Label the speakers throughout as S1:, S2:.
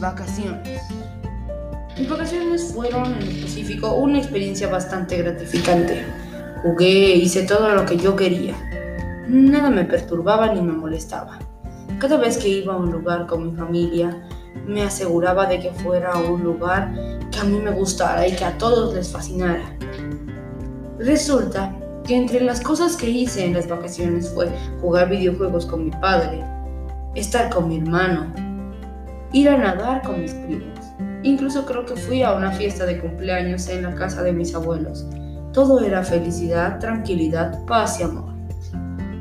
S1: vacaciones. Mis vacaciones fueron en específico una experiencia bastante gratificante. Jugué, hice todo lo que yo quería. Nada me perturbaba ni me molestaba. Cada vez que iba a un lugar con mi familia, me aseguraba de que fuera un lugar que a mí me gustara y que a todos les fascinara. Resulta que entre las cosas que hice en las vacaciones fue jugar videojuegos con mi padre, estar con mi hermano, ir a nadar con mis primos. Incluso creo que fui a una fiesta de cumpleaños en la casa de mis abuelos. Todo era felicidad, tranquilidad, paz y amor.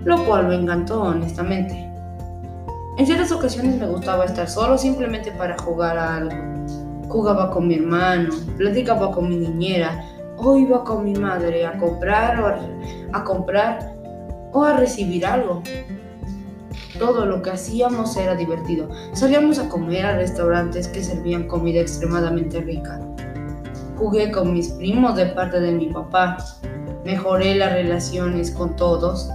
S1: Lo cual me encantó honestamente. En ciertas ocasiones me gustaba estar solo simplemente para jugar a algo. Jugaba con mi hermano, platicaba con mi niñera, o iba con mi madre a comprar o a, a comprar o a recibir algo. Todo lo que hacíamos era divertido. Salíamos a comer a restaurantes que servían comida extremadamente rica. Jugué con mis primos de parte de mi papá. Mejoré las relaciones con todos.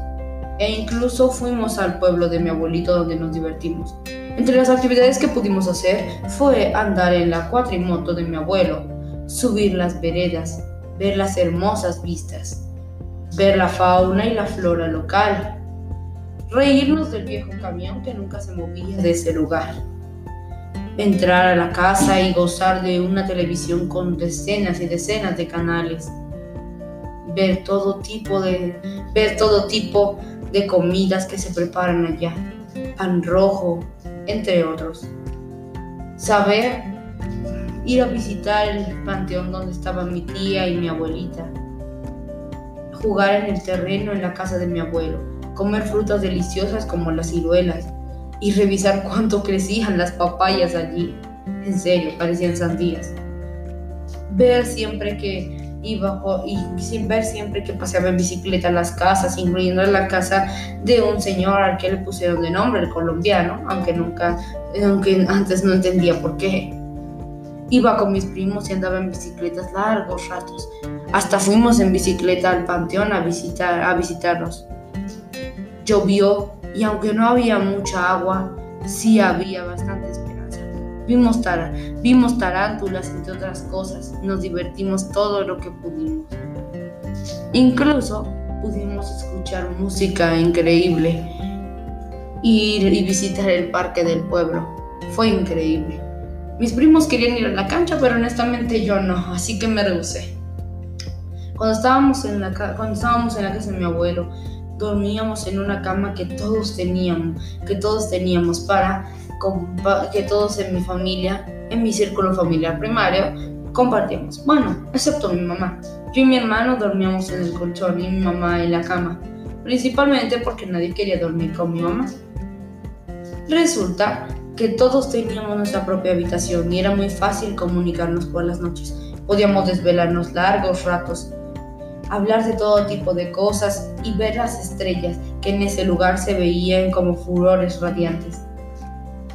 S1: E incluso fuimos al pueblo de mi abuelito donde nos divertimos. Entre las actividades que pudimos hacer fue andar en la cuatrimoto de mi abuelo, subir las veredas, ver las hermosas vistas, ver la fauna y la flora local, reírnos del viejo camión que nunca se movía de ese lugar. Entrar a la casa y gozar de una televisión con decenas y decenas de canales, ver todo tipo de ver todo tipo de comidas que se preparan allá, pan rojo, entre otros. Saber ir a visitar el panteón donde estaban mi tía y mi abuelita, jugar en el terreno en la casa de mi abuelo, comer frutas deliciosas como las ciruelas, y revisar cuánto crecían las papayas allí. En serio, parecían sandías. Ver siempre que iba y sin ver siempre que paseaba en bicicleta las casas, incluyendo la casa de un señor al que le pusieron de nombre el colombiano, aunque nunca, aunque antes no entendía por qué. Iba con mis primos y andaba en bicicletas largos ratos. Hasta fuimos en bicicleta al panteón a visitar a. Llovió y aunque no había mucha agua, sí había bastante esperanza. Vimos, tar vimos tarántulas, entre otras cosas, nos divertimos todo lo que pudimos. Incluso pudimos escuchar música increíble, ir y visitar el parque del pueblo. Fue increíble. Mis primos querían ir a la cancha, pero honestamente yo no, así que me rehusé. Cuando estábamos en la, cuando estábamos en la casa de mi abuelo, dormíamos en una cama que todos teníamos, que todos teníamos para que todos en mi familia, en mi círculo familiar primario, compartíamos. Bueno, excepto mi mamá. Yo y mi hermano dormíamos en el colchón y mi mamá en la cama, principalmente porque nadie quería dormir con mi mamá. Resulta que todos teníamos nuestra propia habitación y era muy fácil comunicarnos por las noches. Podíamos desvelarnos largos ratos hablar de todo tipo de cosas y ver las estrellas que en ese lugar se veían como furores radiantes.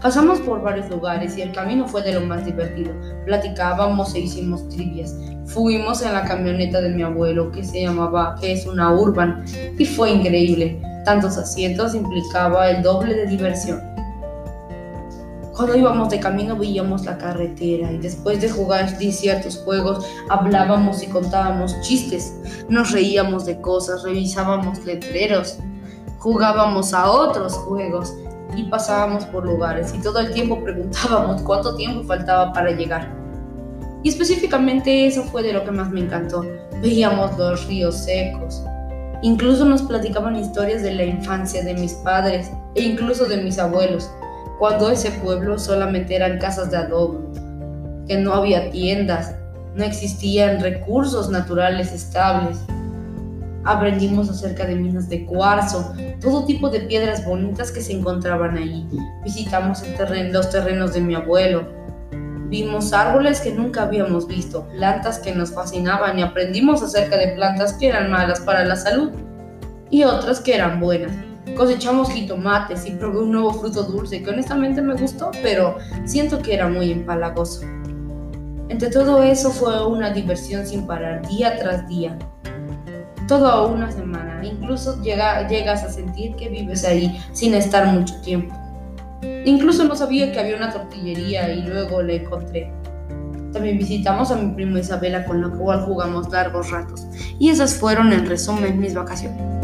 S1: Pasamos por varios lugares y el camino fue de lo más divertido. Platicábamos e hicimos trivias. Fuimos en la camioneta de mi abuelo que se llamaba, que es una urban, y fue increíble. Tantos asientos implicaba el doble de diversión. Cuando íbamos de camino veíamos la carretera y después de jugar ciertos juegos hablábamos y contábamos chistes, nos reíamos de cosas, revisábamos letreros, jugábamos a otros juegos y pasábamos por lugares y todo el tiempo preguntábamos cuánto tiempo faltaba para llegar. Y específicamente eso fue de lo que más me encantó. Veíamos los ríos secos. Incluso nos platicaban historias de la infancia de mis padres e incluso de mis abuelos cuando ese pueblo solamente eran casas de adobe, que no había tiendas, no existían recursos naturales estables. Aprendimos acerca de minas de cuarzo, todo tipo de piedras bonitas que se encontraban ahí. Visitamos los terrenos de mi abuelo. Vimos árboles que nunca habíamos visto, plantas que nos fascinaban y aprendimos acerca de plantas que eran malas para la salud y otras que eran buenas. Cosechamos jitomates y probé un nuevo fruto dulce que honestamente me gustó, pero siento que era muy empalagoso. Entre todo eso fue una diversión sin parar, día tras día. Toda una semana. Incluso llega, llegas a sentir que vives ahí sin estar mucho tiempo. Incluso no sabía que había una tortillería y luego la encontré. También visitamos a mi prima Isabela con la cual jugamos largos ratos. Y esas fueron en resumen mis vacaciones.